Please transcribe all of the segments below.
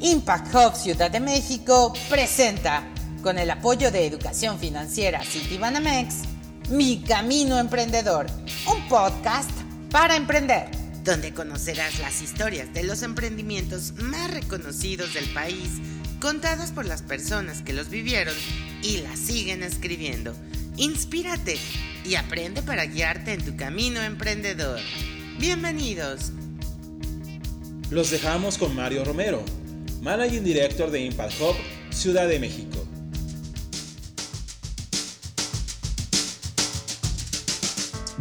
Impact Hub Ciudad de México presenta, con el apoyo de Educación Financiera Citibanamex, Mi Camino Emprendedor, un podcast para emprender, donde conocerás las historias de los emprendimientos más reconocidos del país, contadas por las personas que los vivieron y las siguen escribiendo. Inspírate y aprende para guiarte en tu camino emprendedor. Bienvenidos. Los dejamos con Mario Romero Managing Director de Impact Hub, Ciudad de México.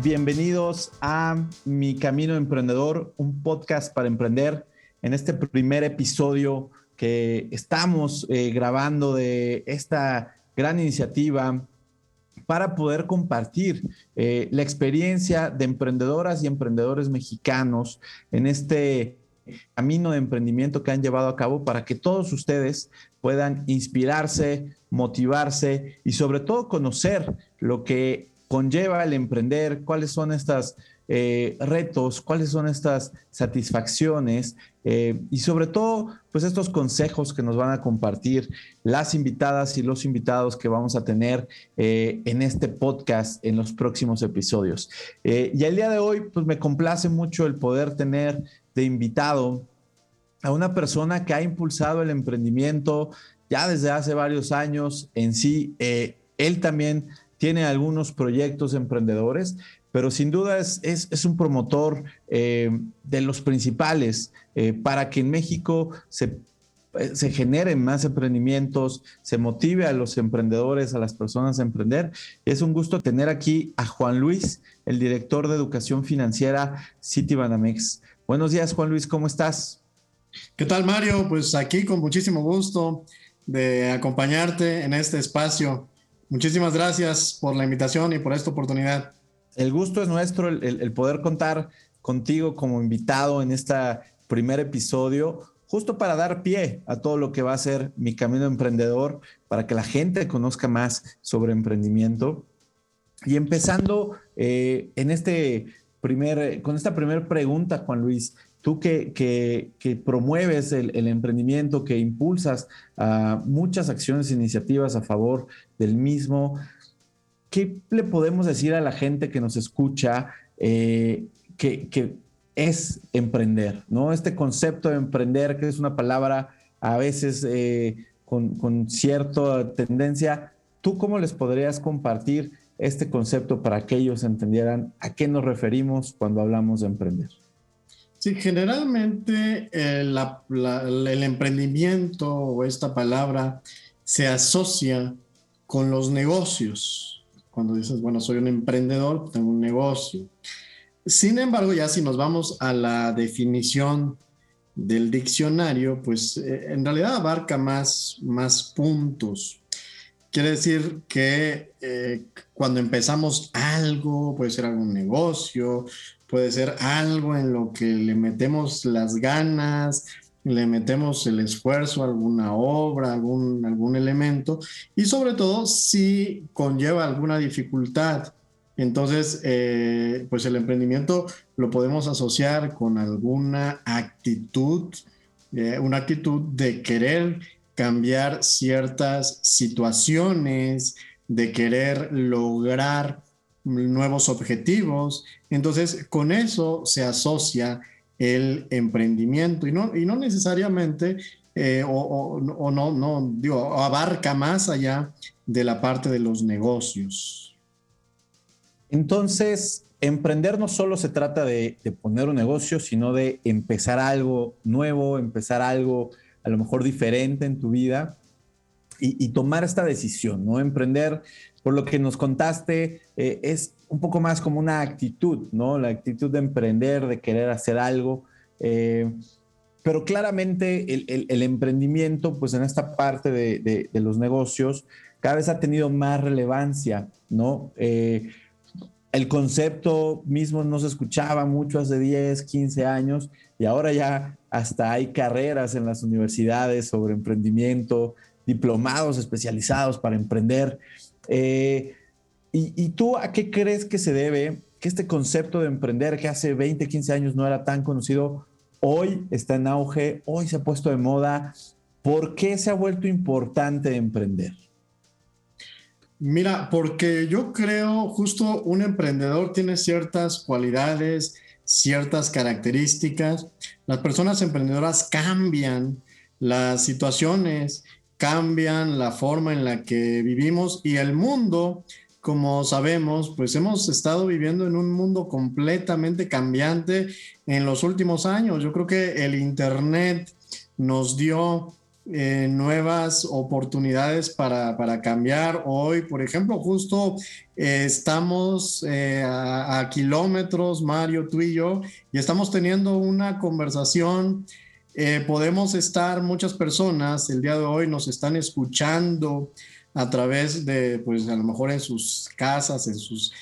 Bienvenidos a Mi Camino Emprendedor, un podcast para emprender. En este primer episodio que estamos eh, grabando de esta gran iniciativa para poder compartir eh, la experiencia de emprendedoras y emprendedores mexicanos en este camino de emprendimiento que han llevado a cabo para que todos ustedes puedan inspirarse, motivarse y sobre todo conocer lo que conlleva el emprender, cuáles son estos eh, retos, cuáles son estas satisfacciones eh, y sobre todo, pues estos consejos que nos van a compartir las invitadas y los invitados que vamos a tener eh, en este podcast en los próximos episodios. y el día de hoy, pues me complace mucho el poder tener de invitado a una persona que ha impulsado el emprendimiento ya desde hace varios años en sí. Él también tiene algunos proyectos emprendedores, pero sin duda es, un promotor eh, de los principales eh, para que en México se, se, generen más emprendimientos, se motive a los emprendedores, a las personas a emprender. Es un gusto tener aquí a Juan Luis, el director de educación financiera Citibanamex. Buenos días, Juan Luis, ¿cómo estás? ¿Qué tal, Mario? Pues aquí con muchísimo gusto de acompañarte en este espacio. Muchísimas gracias por la invitación y por esta oportunidad. El gusto es nuestro, el, poder contar contigo como invitado en este primer episodio, justo para dar pie a todo lo que va a ser mi camino emprendedor, para que la gente conozca más sobre emprendimiento. Y empezando eh, en este primer, con esta primera pregunta, Juan Luis, tú que, que, promueves el, emprendimiento, que impulsas muchas acciones e iniciativas a favor del mismo, ¿qué le podemos decir a la gente que nos escucha eh, que, es emprender? ¿no? Este concepto de emprender, que es una palabra a veces eh, con, cierta tendencia, ¿tú cómo les podrías compartir? este concepto para que ellos entendieran a qué nos referimos cuando hablamos de emprender. Sí, generalmente eh, el emprendimiento o esta palabra se asocia con los negocios. Cuando dices, bueno, soy un emprendedor, tengo un negocio. Sin embargo, ya si nos vamos a la definición del diccionario, pues eh, en realidad abarca más, más puntos. Quiere decir que eh, cuando empezamos algo, puede ser algún negocio, puede ser algo en lo que le metemos las ganas, le metemos el esfuerzo a alguna obra, algún, algún elemento, y sobre todo si conlleva alguna dificultad. Entonces, eh, pues el emprendimiento lo podemos asociar con alguna actitud, eh, una actitud de querer cambiar ciertas situaciones, de querer lograr nuevos objetivos. Entonces, con eso se asocia el emprendimiento y no, y no necesariamente eh, o, no, no, digo, abarca más allá de la parte de los negocios. Entonces, emprender no solo se trata de, de poner un negocio, sino de empezar algo nuevo, empezar algo a lo mejor diferente en tu vida y, tomar esta decisión, ¿no? Emprender, por lo que nos contaste, eh, es un poco más como una actitud, ¿no? La actitud de emprender, de querer hacer algo. Eh, pero claramente el, emprendimiento, pues en esta parte de, los negocios, cada vez ha tenido más relevancia, ¿no? Eh, el concepto mismo no se escuchaba mucho hace 10, 15 años y ahora ya hasta hay carreras en las universidades sobre emprendimiento, diplomados especializados para emprender. Eh, y, tú a qué crees que se debe que este concepto de emprender que hace 20, 15 años no era tan conocido, hoy está en auge, hoy se ha puesto de moda. ¿Por qué se ha vuelto importante emprender? Mira, porque yo creo justo un emprendedor tiene ciertas cualidades, ciertas características. Las personas emprendedoras cambian las situaciones, cambian la forma en la que vivimos y el mundo, como sabemos, pues hemos estado viviendo en un mundo completamente cambiante en los últimos años. Yo creo que el Internet nos dio eh, nuevas oportunidades para, cambiar. Hoy, por ejemplo, justo eh, estamos eh, a, kilómetros, Mario, tú y yo, y estamos teniendo una conversación. podemos estar, muchas personas el día de hoy nos están escuchando a través de, pues a lo mejor en sus casas, en sus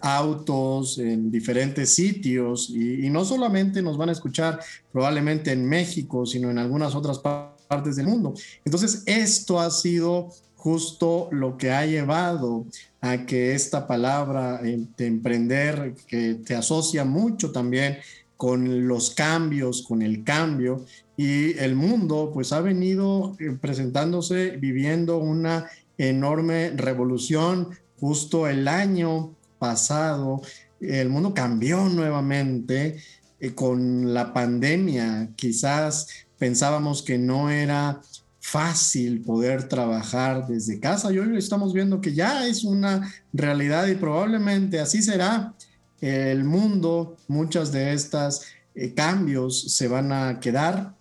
autos, en diferentes sitios, y, no solamente nos van a escuchar probablemente en México, sino en algunas otras partes partes del mundo. Entonces, esto ha sido justo lo que ha llevado a que esta palabra de emprender, que te asocia mucho también con los cambios, con el cambio, y el mundo pues ha venido eh, presentándose, viviendo una enorme revolución. Justo el año pasado, el mundo cambió nuevamente eh, con la pandemia, quizás pensábamos que no era fácil poder trabajar desde casa y hoy estamos viendo que ya es una realidad y probablemente así será el mundo. Muchas de estas eh, cambios se van a quedar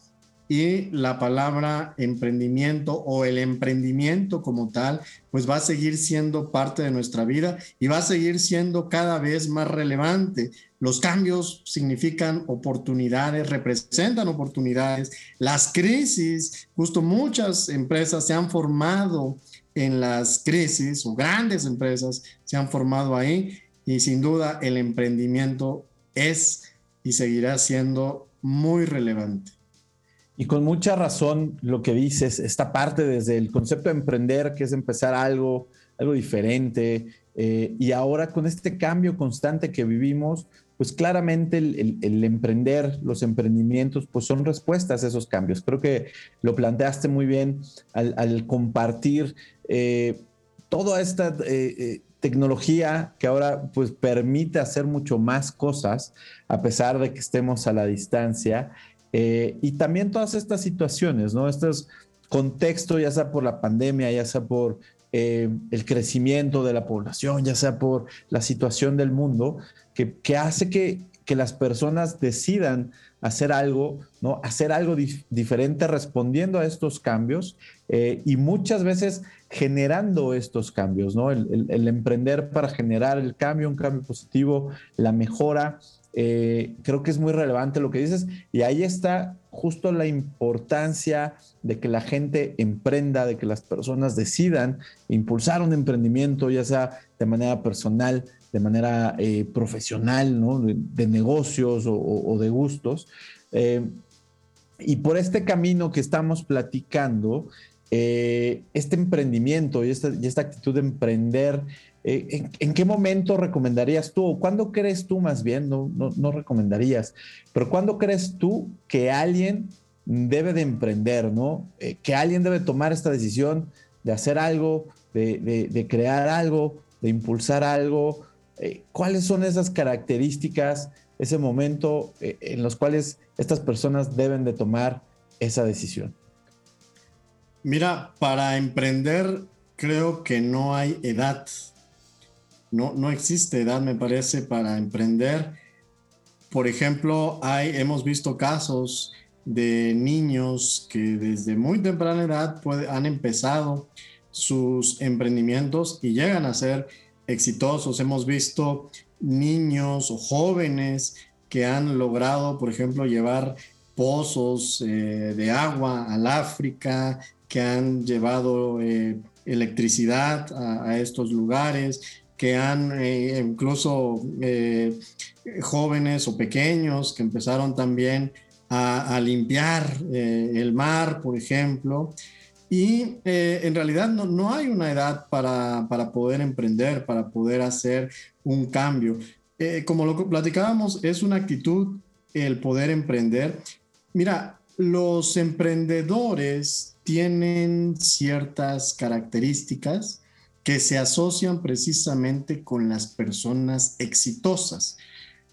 y la palabra emprendimiento o el emprendimiento como tal, pues va a seguir siendo parte de nuestra vida y va a seguir siendo cada vez más relevante. Los cambios significan oportunidades, representan oportunidades. Las crisis, justo muchas empresas se han formado en las crisis o grandes empresas se han formado ahí y sin duda el emprendimiento es y seguirá siendo muy relevante. Y con mucha razón lo que dices, esta parte desde el concepto de emprender, que es empezar algo, algo diferente, eh, y ahora con este cambio constante que vivimos, pues claramente el, emprender, los emprendimientos, pues son respuestas a esos cambios. Creo que lo planteaste muy bien al, compartir eh, toda esta eh, eh, tecnología que ahora pues permite hacer mucho más cosas a pesar de que estemos a la distancia. Y también todas estas situaciones, ¿no? Estos contextos, ya sea por la pandemia, ya sea por el crecimiento de la población, ya sea por la situación del mundo, que, hace que, las personas decidan hacer algo, ¿no? Hacer algo diferente respondiendo a estos cambios eh, y muchas veces generando estos cambios, ¿no? El, emprender para generar el cambio, un cambio positivo, la mejora. Eh, creo que es muy relevante lo que dices y ahí está justo la importancia de que la gente emprenda, de que las personas decidan impulsar un emprendimiento, ya sea de manera personal, de manera eh, profesional, de, negocios o, de gustos. Eh, y por este camino que estamos platicando, este emprendimiento y esta, y esta, actitud de emprender, ¿en, qué momento recomendarías tú? ¿O cuándo crees tú más bien? No, no, recomendarías, pero ¿cuándo crees tú que alguien debe de emprender, ¿no? que alguien debe tomar esta decisión de hacer algo, de, de crear algo, de impulsar algo, eh, ¿cuáles son esas características, ese momento eh, en los cuales estas personas deben de tomar esa decisión? Mira, para emprender creo que no hay edad. No, no existe edad, me parece, para emprender. Por ejemplo, hay, hemos visto casos de niños que desde muy temprana edad han empezado sus emprendimientos y llegan a ser exitosos. Hemos visto niños o jóvenes que han logrado, por ejemplo, llevar pozos eh, de agua al África, que han llevado eh, electricidad a, estos lugares, que han eh, incluso jóvenes o pequeños que empezaron también a limpiar el mar, por ejemplo. Y eh, en realidad no, no, hay una edad para, para, poder emprender, para poder hacer un cambio. eh, como lo platicábamos, es una actitud el poder emprender. Mira, los emprendedores tienen ciertas características que se asocian precisamente con las personas exitosas.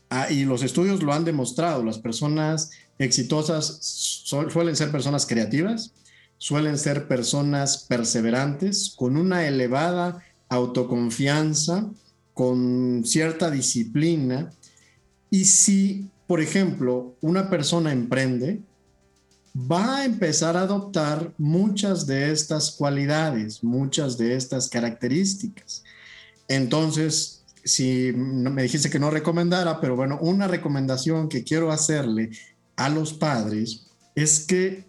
Ah, y los estudios lo han demostrado, las personas exitosas suelen ser personas creativas, suelen ser personas perseverantes, con una elevada autoconfianza, con cierta disciplina. Y si, por ejemplo, una persona emprende, va a empezar a adoptar muchas de estas cualidades, muchas de estas características. Entonces, si me dijiste que no recomendara, pero bueno, una recomendación que quiero hacerle a los padres es que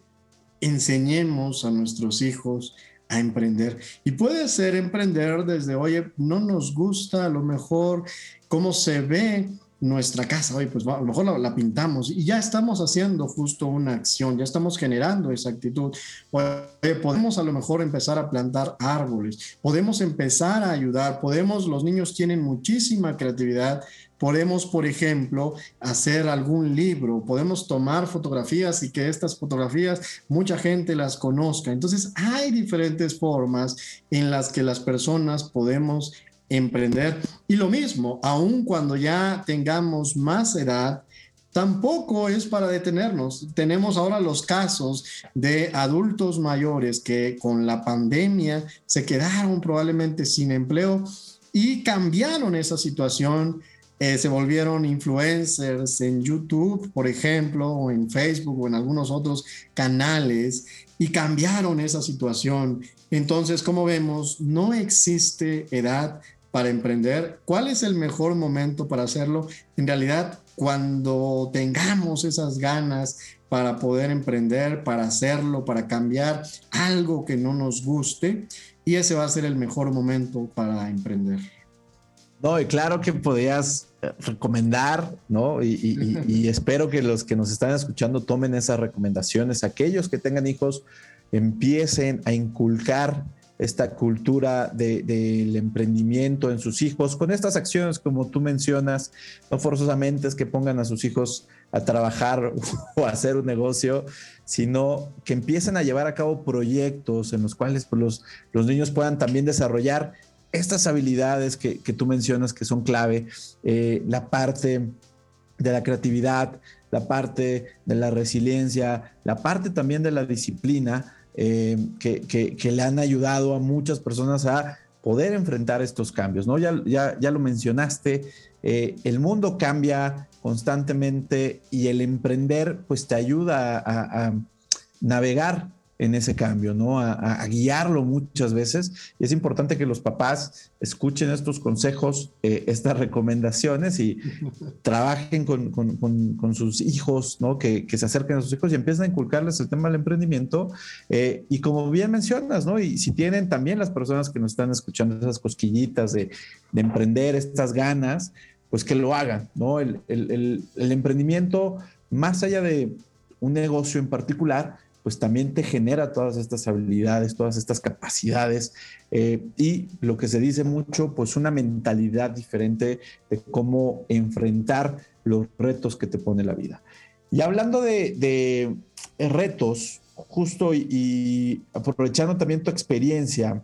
enseñemos a nuestros hijos a emprender. Y puede ser emprender desde, oye, no nos gusta a lo mejor cómo se ve nuestra casa, hoy pues a lo mejor la, pintamos y ya estamos haciendo justo una acción, ya estamos generando esa actitud. podemos a lo mejor empezar a plantar árboles, podemos empezar a ayudar, podemos, los niños tienen muchísima creatividad, podemos, por ejemplo, hacer algún libro, podemos tomar fotografías y que estas fotografías mucha gente las conozca. Entonces hay diferentes formas en las que las personas podemos emprender. Y lo mismo, aun cuando ya tengamos más edad, tampoco es para detenernos. Tenemos ahora los casos de adultos mayores que con la pandemia se quedaron probablemente sin empleo y cambiaron esa situación. Eh, se volvieron influencers en YouTube, por ejemplo, o en Facebook o en algunos otros canales y cambiaron esa situación. Entonces, como vemos, no existe edad para emprender, ¿cuál es el mejor momento para hacerlo? En realidad, cuando tengamos esas ganas para poder emprender, para hacerlo, para cambiar algo que no nos guste, y ese va a ser el mejor momento para emprender. No, y claro que podrías eh, recomendar, ¿no? Y, y, espero que los que nos están escuchando tomen esas recomendaciones. Aquellos que tengan hijos, empiecen a inculcar esta cultura del emprendimiento en sus hijos, con estas acciones como tú mencionas, no forzosamente es que pongan a sus hijos a trabajar o a hacer un negocio, sino que empiecen a llevar a cabo proyectos en los cuales pues, los, los niños puedan también desarrollar estas habilidades que, tú mencionas que son clave, eh, la parte de la creatividad, la parte de la resiliencia, la parte también de la disciplina, eh, que, le han ayudado a muchas personas a poder enfrentar estos cambios, ¿no? Ya, ya, ya lo mencionaste, eh, el mundo cambia constantemente y el emprender pues te ayuda a, a navegar en ese cambio, ¿no? A, guiarlo muchas veces. Y es importante que los papás escuchen estos consejos, eh, estas recomendaciones y trabajen con, sus hijos, ¿no? Que, se acerquen a sus hijos y empiecen a inculcarles el tema del emprendimiento. Eh, y como bien mencionas, ¿no? Y si tienen también las personas que nos están escuchando esas cosquillitas de, emprender, estas ganas, pues que lo hagan, ¿no? el emprendimiento, más allá de un negocio en particular, pues también te genera todas estas habilidades, todas estas capacidades eh, y lo que se dice mucho, pues una mentalidad diferente de cómo enfrentar los retos que te pone la vida. Y hablando de, retos, justo y, aprovechando también tu experiencia,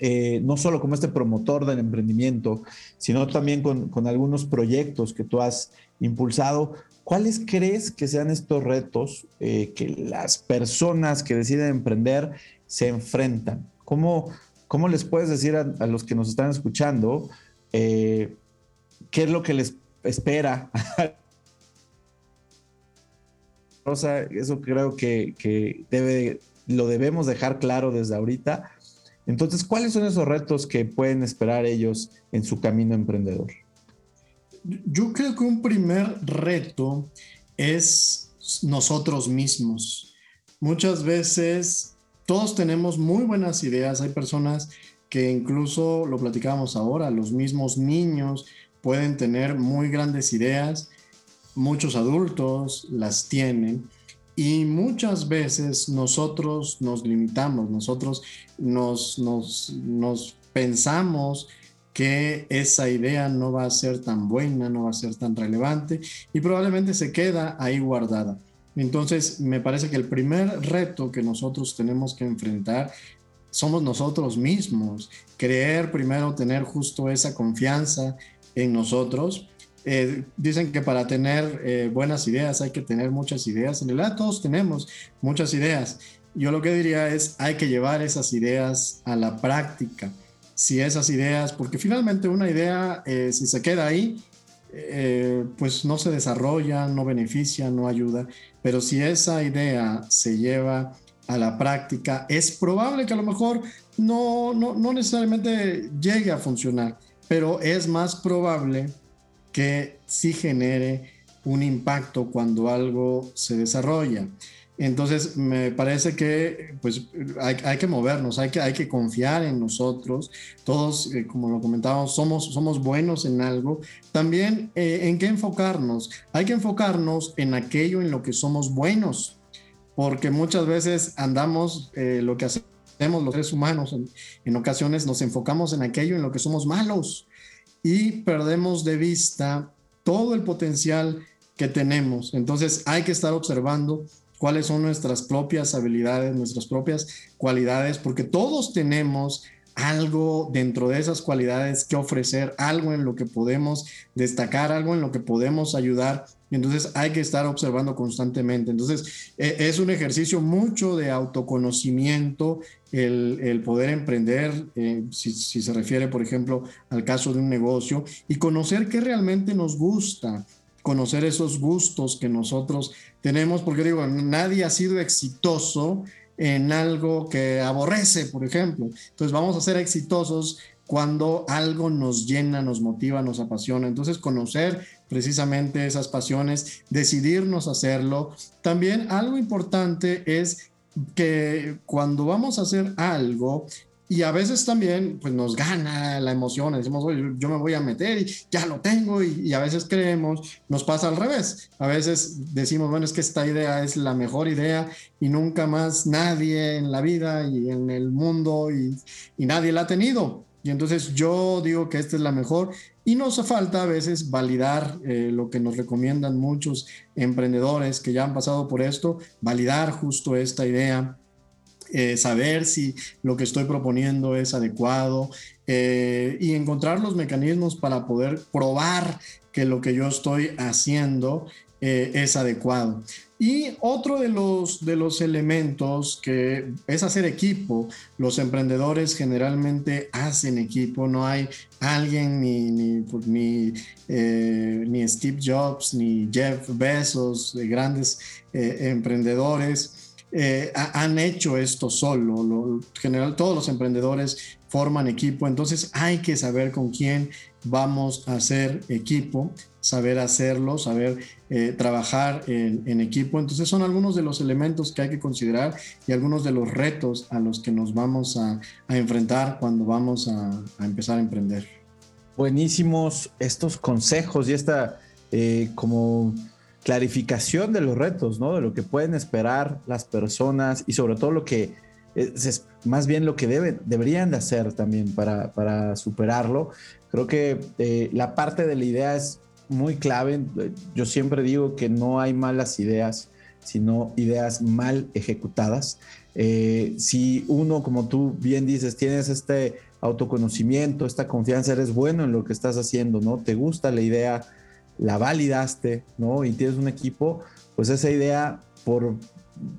eh, no solo como este promotor del emprendimiento, sino también con, con algunos proyectos que tú has impulsado, ¿Cuáles crees que sean estos retos eh, que las personas que deciden emprender se enfrentan? ¿Cómo, cómo les puedes decir a, los que nos están escuchando eh, qué es lo que les espera? Rosa, eso creo que, que debe, lo debemos dejar claro desde ahorita. Entonces, ¿cuáles son esos retos que pueden esperar ellos en su camino emprendedor? Yo creo que un primer reto es nosotros mismos. Muchas veces todos tenemos muy buenas ideas. Hay personas que incluso, lo platicábamos ahora, los mismos niños pueden tener muy grandes ideas. Muchos adultos las tienen. Y muchas veces nosotros nos limitamos, nosotros nos, nos, nos pensamos que esa idea no va a ser tan buena, no va a ser tan relevante y probablemente se queda ahí guardada. Entonces, me parece que el primer reto que nosotros tenemos que enfrentar somos nosotros mismos. Creer primero, tener justo esa confianza en nosotros. Eh, dicen que para tener eh, buenas ideas hay que tener muchas ideas. En realidad todos tenemos muchas ideas. Yo lo que diría es, hay que llevar esas ideas a la práctica. Si esas ideas, porque finalmente una idea, eh, si se queda ahí, pues no se desarrolla, no beneficia, no ayuda. Pero si esa idea se lleva a la práctica, es probable que a lo mejor no, no, no necesariamente llegue a funcionar, pero es más probable que sí genere un impacto cuando algo se desarrolla. Entonces, me parece que pues, hay, hay, que movernos, hay que, hay que confiar en nosotros. Todos, eh, como lo comentábamos, somos, somos buenos en algo. También, eh, ¿en qué enfocarnos? Hay que enfocarnos en aquello en lo que somos buenos porque muchas veces andamos, eh, lo que hacemos los seres humanos, en, ocasiones nos enfocamos en aquello en lo que somos malos y perdemos de vista todo el potencial que tenemos. Entonces hay que estar observando cuáles son nuestras propias habilidades, nuestras propias cualidades, porque todos tenemos algo dentro de esas cualidades que ofrecer, algo en lo que podemos destacar, algo en lo que podemos ayudar entonces hay que estar observando constantemente. Entonces e, es un ejercicio mucho de autoconocimiento el, poder emprender, eh, si, si, se refiere, por ejemplo, al caso de un negocio, y conocer qué realmente nos gusta, conocer esos gustos que nosotros tenemos, porque digo, nadie ha sido exitoso en algo que aborrece, por ejemplo. Entonces vamos a ser exitosos cuando algo nos llena, nos motiva, nos apasiona. Entonces, conocer precisamente esas pasiones, decidirnos hacerlo. También algo importante es que cuando vamos a hacer algo, y a veces también pues nos gana la emoción, decimos, yo me voy a meter y ya lo tengo y, a veces creemos, nos pasa al revés, a veces decimos, bueno, es que esta idea es la mejor idea y nunca más nadie en la vida y en el mundo y, y nadie la ha tenido. Y entonces yo digo que esta es la mejor y nos falta a veces validar eh, lo que nos recomiendan muchos emprendedores que ya han pasado por esto, validar justo esta idea, eh, saber si lo que estoy proponiendo es adecuado eh, y encontrar los mecanismos para poder probar que lo que yo estoy haciendo es adecuado. Y otro de los, de los elementos que es hacer equipo. Los emprendedores generalmente hacen equipo, no hay alguien ni, ni, pues, ni, eh, Steve Jobs ni Jeff Bezos, grandes eh, emprendedores. Eh, han hecho esto solo. en general, todos los emprendedores forman equipo, entonces hay que saber con quién vamos a hacer equipo, saber hacerlo, saber eh, trabajar en, equipo. Entonces son algunos de los elementos que hay que considerar y algunos de los retos a los que nos vamos a, enfrentar cuando vamos a, empezar a emprender. Buenísimos estos consejos y esta eh, como clarificación de los retos, ¿no? De lo que pueden esperar las personas y sobre todo lo que es, más bien lo que deben, deberían de hacer también para, para superarlo. Creo que eh, la parte de la idea es muy clave. Yo siempre digo que no hay malas ideas, sino ideas mal ejecutadas. Eh, si uno, como tú bien dices, tienes este autoconocimiento, esta confianza, eres bueno en lo que estás haciendo, ¿no? Te gusta la idea, la validaste, ¿no? Y tienes un equipo, pues esa idea, por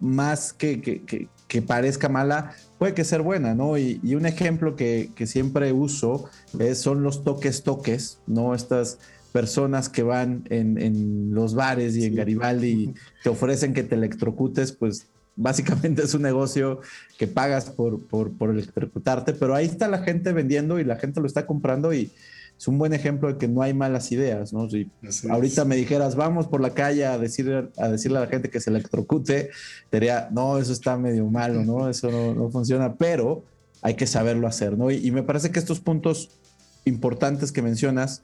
más que, que, parezca mala, puede que ser buena, ¿no? Y, un ejemplo que, que, siempre uso es, son los toques toques, ¿no? Estas personas que van en, los bares y en Garibaldi y te ofrecen que te electrocutes, pues básicamente es un negocio que pagas por, por, por, electrocutarte, pero ahí está la gente vendiendo y la gente lo está comprando y es un buen ejemplo de que no hay malas ideas, ¿no? Si ahorita me dijeras, vamos por la calle a, decir, a decirle a la gente que se electrocute, diría, no, eso está medio malo, ¿no? Eso no, funciona, pero hay que saberlo hacer, ¿no? y me parece que estos puntos importantes que mencionas,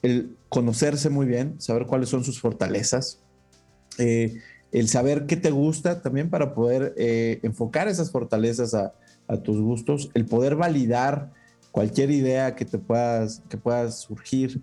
el conocerse muy bien, saber cuáles son sus fortalezas, eh, el saber qué te gusta también para poder eh, enfocar esas fortalezas a, tus gustos, el poder validar cualquier idea que te puedas, que puedas surgir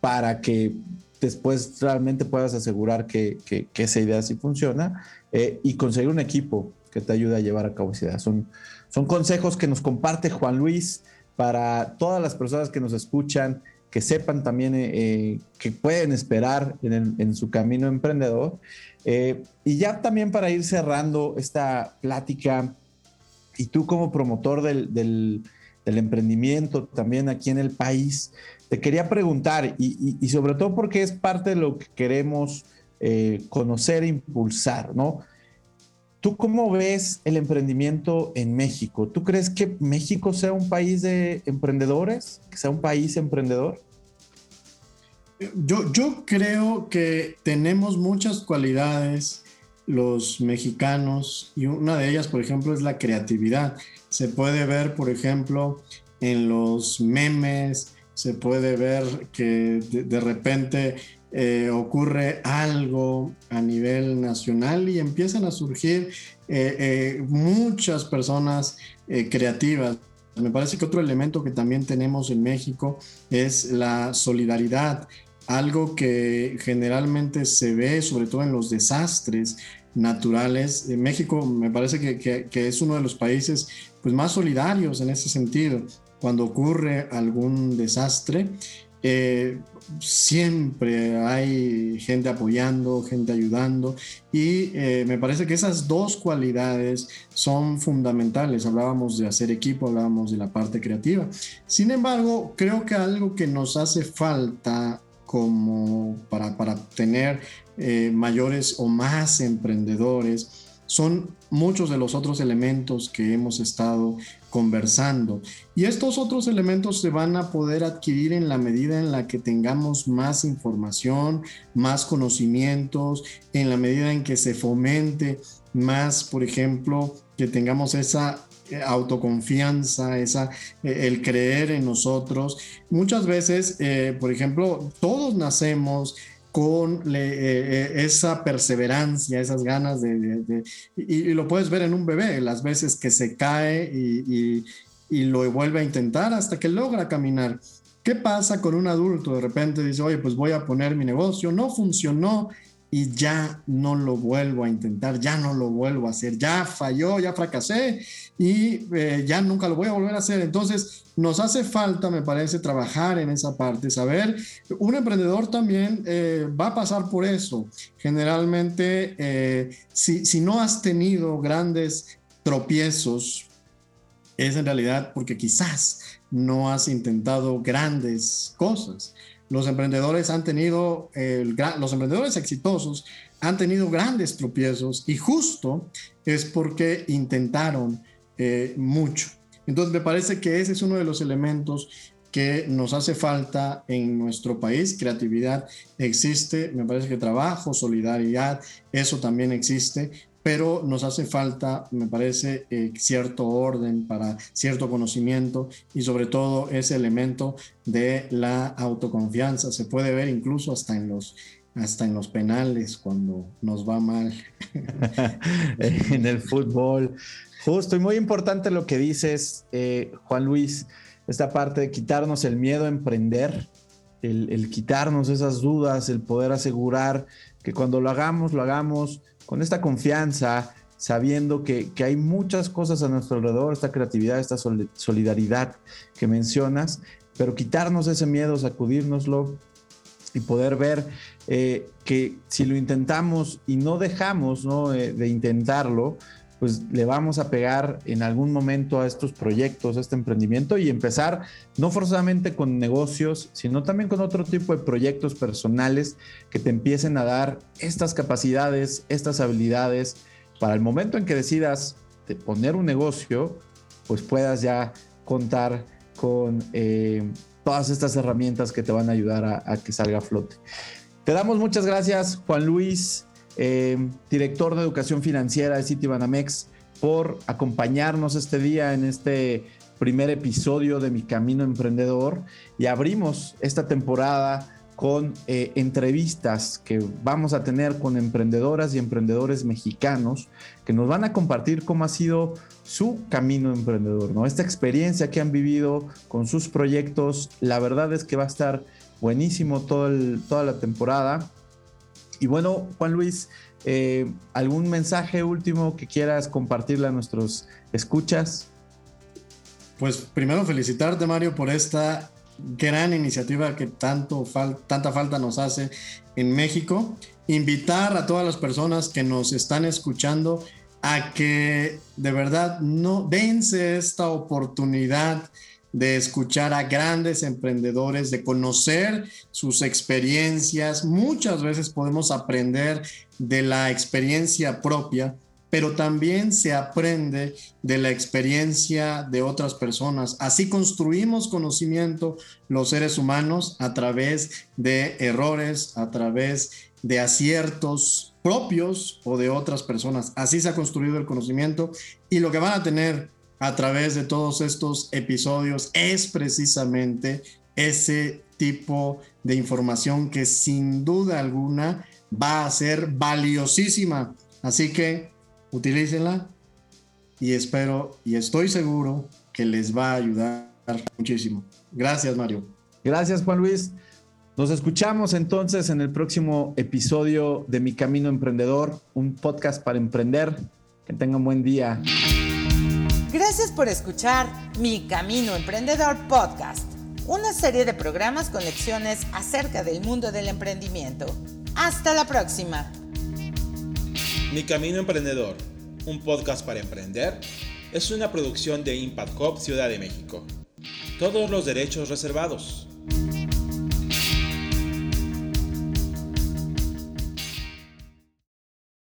para que después realmente puedas asegurar que, esa idea sí funciona eh, y conseguir un equipo que te ayude a llevar a cabo esa idea. Son, son consejos que nos comparte Juan Luis para todas las personas que nos escuchan, que sepan también eh, eh, que pueden esperar en, su camino emprendedor. y ya también para ir cerrando esta plática, y tú como promotor del, del emprendimiento también aquí en el país, te quería preguntar, y, sobre todo porque es parte de lo que queremos eh, conocer e impulsar, ¿no? ¿Tú cómo ves el emprendimiento en México? ¿Tú crees que México sea un país de emprendedores? ¿Que sea un país emprendedor? Yo, yo creo que tenemos muchas cualidades los mexicanos y una de ellas, por ejemplo, es la creatividad. Se puede ver, por ejemplo, en los memes, se puede ver que de, repente eh, ocurre algo a nivel nacional y empiezan a surgir eh, eh, muchas personas creativas. Me parece que otro elemento que también tenemos en México es la solidaridad, algo que generalmente se ve sobre todo en los desastres naturales. México me parece que, es uno de los países pues, más solidarios en ese sentido cuando ocurre algún desastre, eh, siempre hay gente apoyando, gente ayudando y eh, me parece que esas dos cualidades son fundamentales. Hablábamos de hacer equipo, hablábamos de la parte creativa. Sin embargo, creo que algo que nos hace falta como para, para tener eh, mayores o más emprendedores son muchos de los otros elementos que hemos estado conversando. Y estos otros elementos se van a poder adquirir en la medida en la que tengamos más información, más conocimientos, en la medida en que se fomente más, por ejemplo, que tengamos esa eh, autoconfianza, esa, eh, el creer en nosotros. Muchas veces, eh, por ejemplo, todos nacemos con eh, eh, esa perseverancia, esas ganas de... y, lo puedes ver en un bebé, las veces que se cae y, y, lo vuelve a intentar hasta que logra caminar. ¿Qué pasa con un adulto? De repente dice, oye, pues voy a poner mi negocio, no funcionó y ya no lo vuelvo a intentar, ya no lo vuelvo a hacer, ya falló, ya fracasé y eh, ya nunca lo voy a volver a hacer. Entonces, nos hace falta, me parece, trabajar en esa parte, saber, un emprendedor también eh, va a pasar por eso. Generalmente, eh, si, si no has tenido grandes tropiezos, es en realidad porque quizás no has intentado grandes cosas. Los emprendedores han tenido, los emprendedores exitosos han tenido grandes tropiezos y justo es porque intentaron eh, mucho. Entonces me parece que ese es uno de los elementos que nos hace falta en nuestro país. Creatividad existe, me parece que trabajo, solidaridad, eso también existe, pero nos hace falta, me parece, eh, cierto orden para cierto conocimiento y sobre todo ese elemento de la autoconfianza. Se puede ver incluso hasta en los hasta en los penales cuando nos va mal. en el fútbol. Justo y muy importante lo que dices, eh, Juan Luis, esta parte de quitarnos el miedo a emprender, el, el quitarnos esas dudas, el poder asegurar que cuando lo hagamos, lo hagamos con esta confianza, sabiendo que, hay muchas cosas a nuestro alrededor, esta creatividad, esta solidaridad que mencionas, pero quitarnos ese miedo, sacudírnoslo y poder ver eh, que si lo intentamos y no dejamos eh, de intentarlo, pues le vamos a pegar en algún momento a estos proyectos, a este emprendimiento y empezar no forzadamente con negocios, sino también con otro tipo de proyectos personales que te empiecen a dar estas capacidades, estas habilidades, para el momento en que decidas poner un negocio, pues puedas ya contar con eh, todas estas herramientas que te van a ayudar a, a que salga a flote. Te damos muchas gracias, Juan Luis. Eh, director de Educación Financiera de Citibanamex, por acompañarnos este día en este primer episodio de Mi Camino Emprendedor y abrimos esta temporada con eh, entrevistas que vamos a tener con emprendedoras y emprendedores mexicanos que nos van a compartir cómo ha sido su camino emprendedor, ¿no? Esta experiencia que han vivido con sus proyectos, la verdad es que va a estar buenísimo toda la temporada. Y bueno, Juan Luis, eh, ¿algún mensaje último que quieras compartirle a nuestros escuchas? Pues primero felicitarte, Mario, por esta gran iniciativa que tanto tanta falta nos hace en México. Invitar a todas las personas que nos están escuchando a que de verdad no dense esta oportunidad de escuchar a grandes emprendedores, de conocer sus experiencias. Muchas veces podemos aprender de la experiencia propia pero también se aprende de la experiencia de otras personas. Así construimos conocimiento los seres humanos a través de errores, a través de aciertos propios o de otras personas. Así se ha construido el conocimiento y lo que van a tener a través de todos estos episodios es precisamente ese tipo de información que sin duda alguna va a ser valiosísima. Así que utilícenla y espero y estoy seguro que les va a ayudar muchísimo. Gracias, Mario. Gracias, Juan Luis. Nos escuchamos entonces en el próximo episodio de Mi Camino Emprendedor, un podcast para emprender. Que tengan buen día. Gracias por escuchar Mi Camino Emprendedor Podcast, una serie de programas con lecciones acerca del mundo del emprendimiento. Hasta la próxima. Mi Camino Emprendedor, un podcast para emprender, es una producción de Impact Hub Ciudad de México. Todos los derechos reservados.